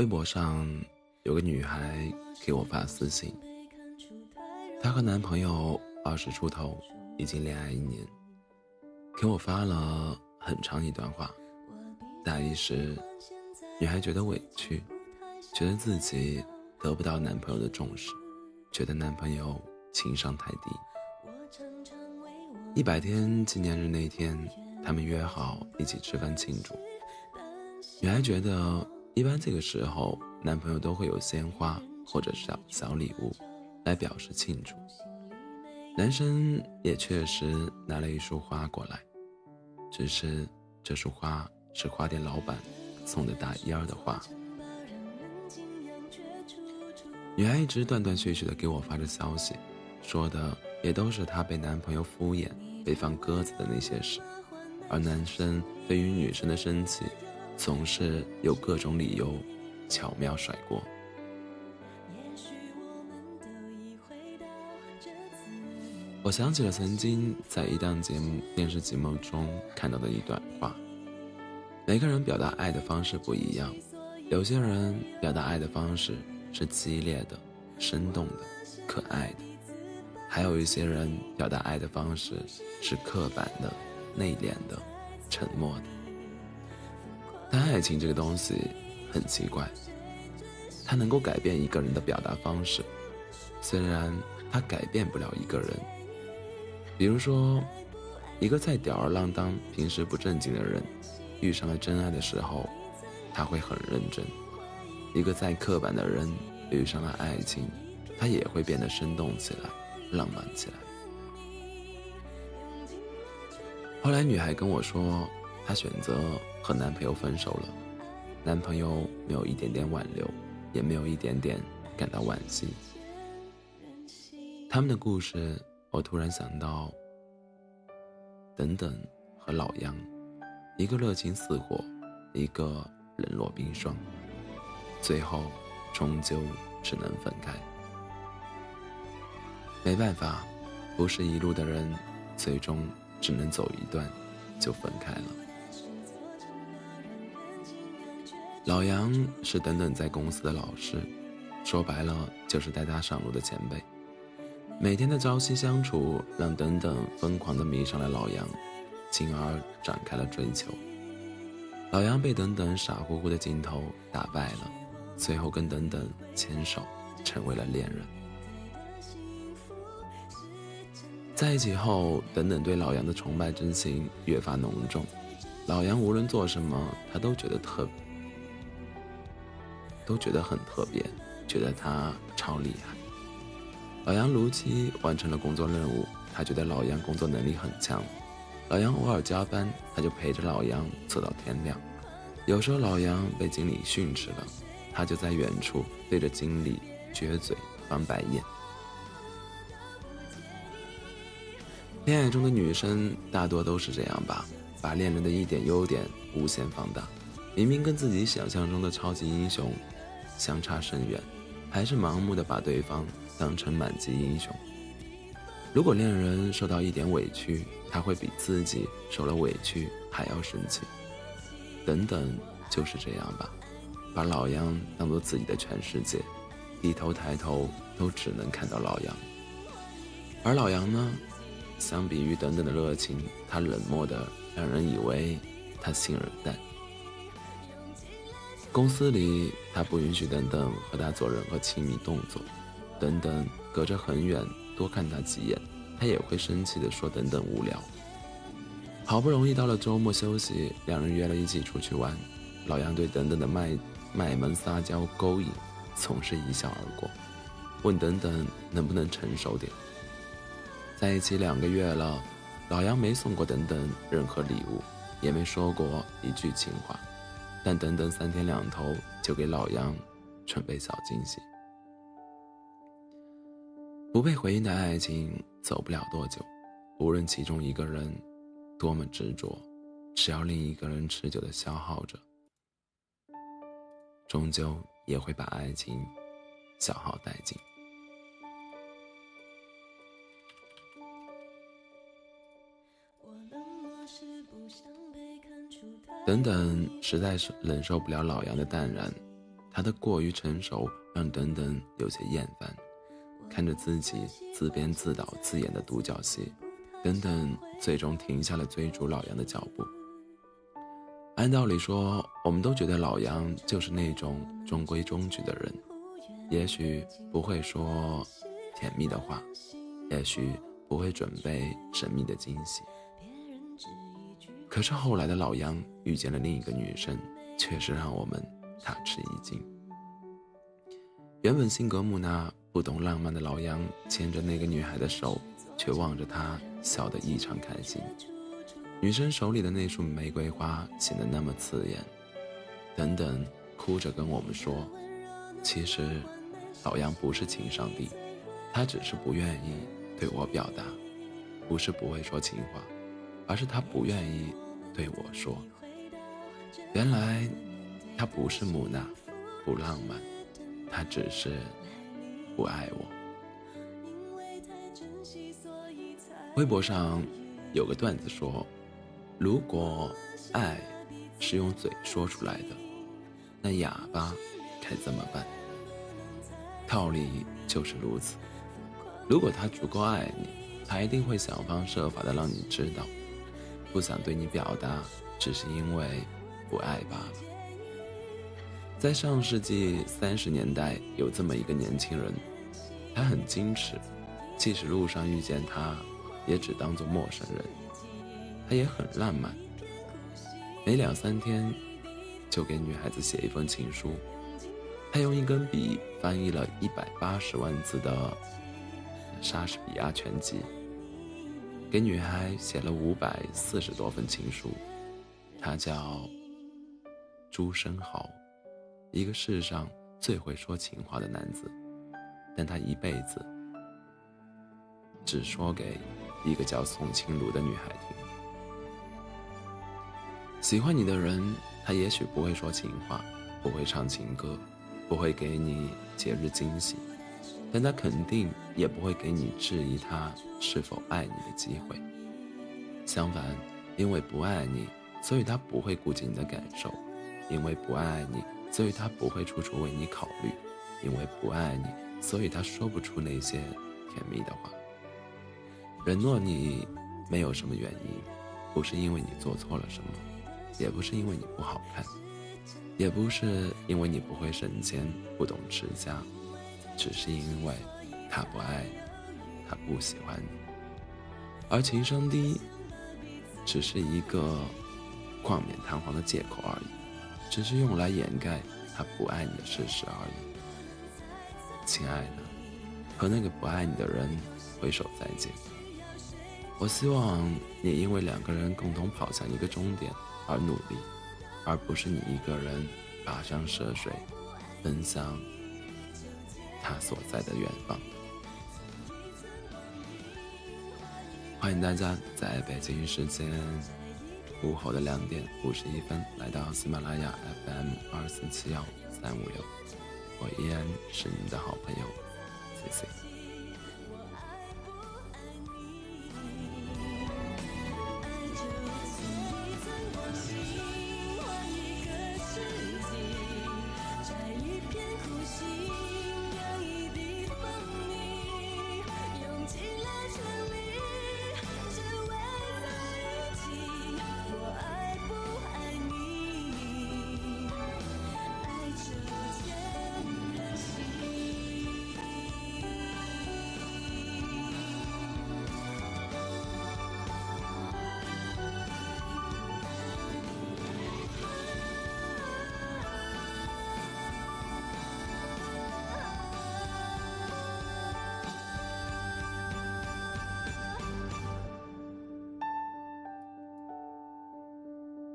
微博上有个女孩给我发私信，她和男朋友二十出头，已经恋爱一年，给我发了很长一段话。大意是，女孩觉得委屈，觉得自己得不到男朋友的重视，觉得男朋友情商太低。一百天纪念日那天，他们约好一起吃饭庆祝。女孩觉得，一般这个时候，男朋友都会有鲜花或者小小礼物，来表示庆祝。男生也确实拿了一束花过来，只是这束花是花店老板送的大一儿的花。女孩一直断断续续的给我发着消息，说的也都是她被男朋友敷衍、被放鸽子的那些事，而男生对于女生的生气。总是有各种理由，巧妙甩锅。我想起了曾经在一档节目电视节目中看到的一段话：每个人表达爱的方式不一样，有些人表达爱的方式是激烈的、生动的、可爱的；还有一些人表达爱的方式是刻板的、内敛的、沉默的。但爱情这个东西很奇怪，它能够改变一个人的表达方式，虽然它改变不了一个人。比如说，一个再吊儿郎当、平时不正经的人，遇上了真爱的时候，他会很认真；一个再刻板的人，遇上了爱情，他也会变得生动起来、浪漫起来。后来，女孩跟我说。她选择和男朋友分手了，男朋友没有一点点挽留，也没有一点点感到惋惜。他们的故事，我突然想到，等等和老杨，一个热情似火，一个冷若冰霜，最后终究只能分开。没办法，不是一路的人，最终只能走一段，就分开了。老杨是等等在公司的老师，说白了就是带他上路的前辈。每天的朝夕相处，让等等疯狂的迷上了老杨，进而展开了追求。老杨被等等傻乎乎的镜头打败了，最后跟等等牵手，成为了恋人。在一起后，等等对老杨的崇拜之情越发浓重。老杨无论做什么，他都觉得特。都觉得很特别，觉得他超厉害。老杨如期完成了工作任务，他觉得老杨工作能力很强。老杨偶尔加班，他就陪着老杨走到天亮。有时候老杨被经理训斥了，他就在远处对着经理撅嘴翻白眼。恋爱中的女生大多都是这样吧，把恋人的一点优点无限放大，明明跟自己想象中的超级英雄。相差甚远，还是盲目的把对方当成满级英雄。如果恋人受到一点委屈，他会比自己受了委屈还要生气。等等，就是这样吧，把老杨当做自己的全世界，低头抬头都只能看到老杨。而老杨呢，相比于等等的热情，他冷漠的让人以为他心冷淡。公司里，他不允许等等和他做任何亲密动作，等等隔着很远多看他几眼，他也会生气的说等等无聊。好不容易到了周末休息，两人约了一起出去玩，老杨对等等的卖卖萌撒娇勾引，总是一笑而过，问等等能不能成熟点。在一起两个月了，老杨没送过等等任何礼物，也没说过一句情话。但等等三天两头就给老杨准备小惊喜。不被回应的爱情走不了多久，无论其中一个人多么执着，只要另一个人持久的消耗着，终究也会把爱情消耗殆尽。等等，实在是忍受不了老杨的淡然，他的过于成熟让等等有些厌烦。看着自己自编自导自演的独角戏，等等最终停下了追逐老杨的脚步。按道理说，我们都觉得老杨就是那种中规中矩的人，也许不会说甜蜜的话，也许不会准备神秘的惊喜。可是后来的老杨遇见了另一个女生，确实让我们大吃一惊。原本性格木讷、不懂浪漫的老杨，牵着那个女孩的手，却望着她笑得异常开心。女生手里的那束玫瑰花显得那么刺眼。等等，哭着跟我们说：“其实，老杨不是情商低，他只是不愿意对我表达，不是不会说情话，而是他不愿意对我说。原来，他不是木讷，不浪漫。”他只是不爱我。微博上有个段子说：“如果爱是用嘴说出来的，那哑巴该怎么办？”道理就是如此。如果他足够爱你，他一定会想方设法的让你知道，不想对你表达，只是因为不爱罢了。在上世纪三十年代，有这么一个年轻人，他很矜持，即使路上遇见他，也只当做陌生人。他也很浪漫，每两三天就给女孩子写一封情书。他用一根笔翻译了一百八十万字的莎士比亚全集，给女孩写了五百四十多份情书。他叫朱生豪。一个世上最会说情话的男子，但他一辈子只说给一个叫宋清如的女孩听。喜欢你的人，他也许不会说情话，不会唱情歌，不会给你节日惊喜，但他肯定也不会给你质疑他是否爱你的机会。相反，因为不爱你，所以他不会顾及你的感受，因为不爱你。所以他不会处处为你考虑，因为不爱你，所以他说不出那些甜蜜的话。忍诺你没有什么原因，不是因为你做错了什么，也不是因为你不好看，也不是因为你不会省钱、不懂持家，只是因为他不爱你，他不喜欢你。而情商低，只是一个冠冕堂皇的借口而已。只是用来掩盖他不爱你的事实而已，亲爱的，和那个不爱你的人挥手再见。我希望你因为两个人共同跑向一个终点而努力，而不是你一个人跋山涉水，奔向他所在的远方。欢迎大家在北京时间。午后的两点五十一分，来到喜马拉雅 FM 二四七幺三五六，我依然是你的好朋友。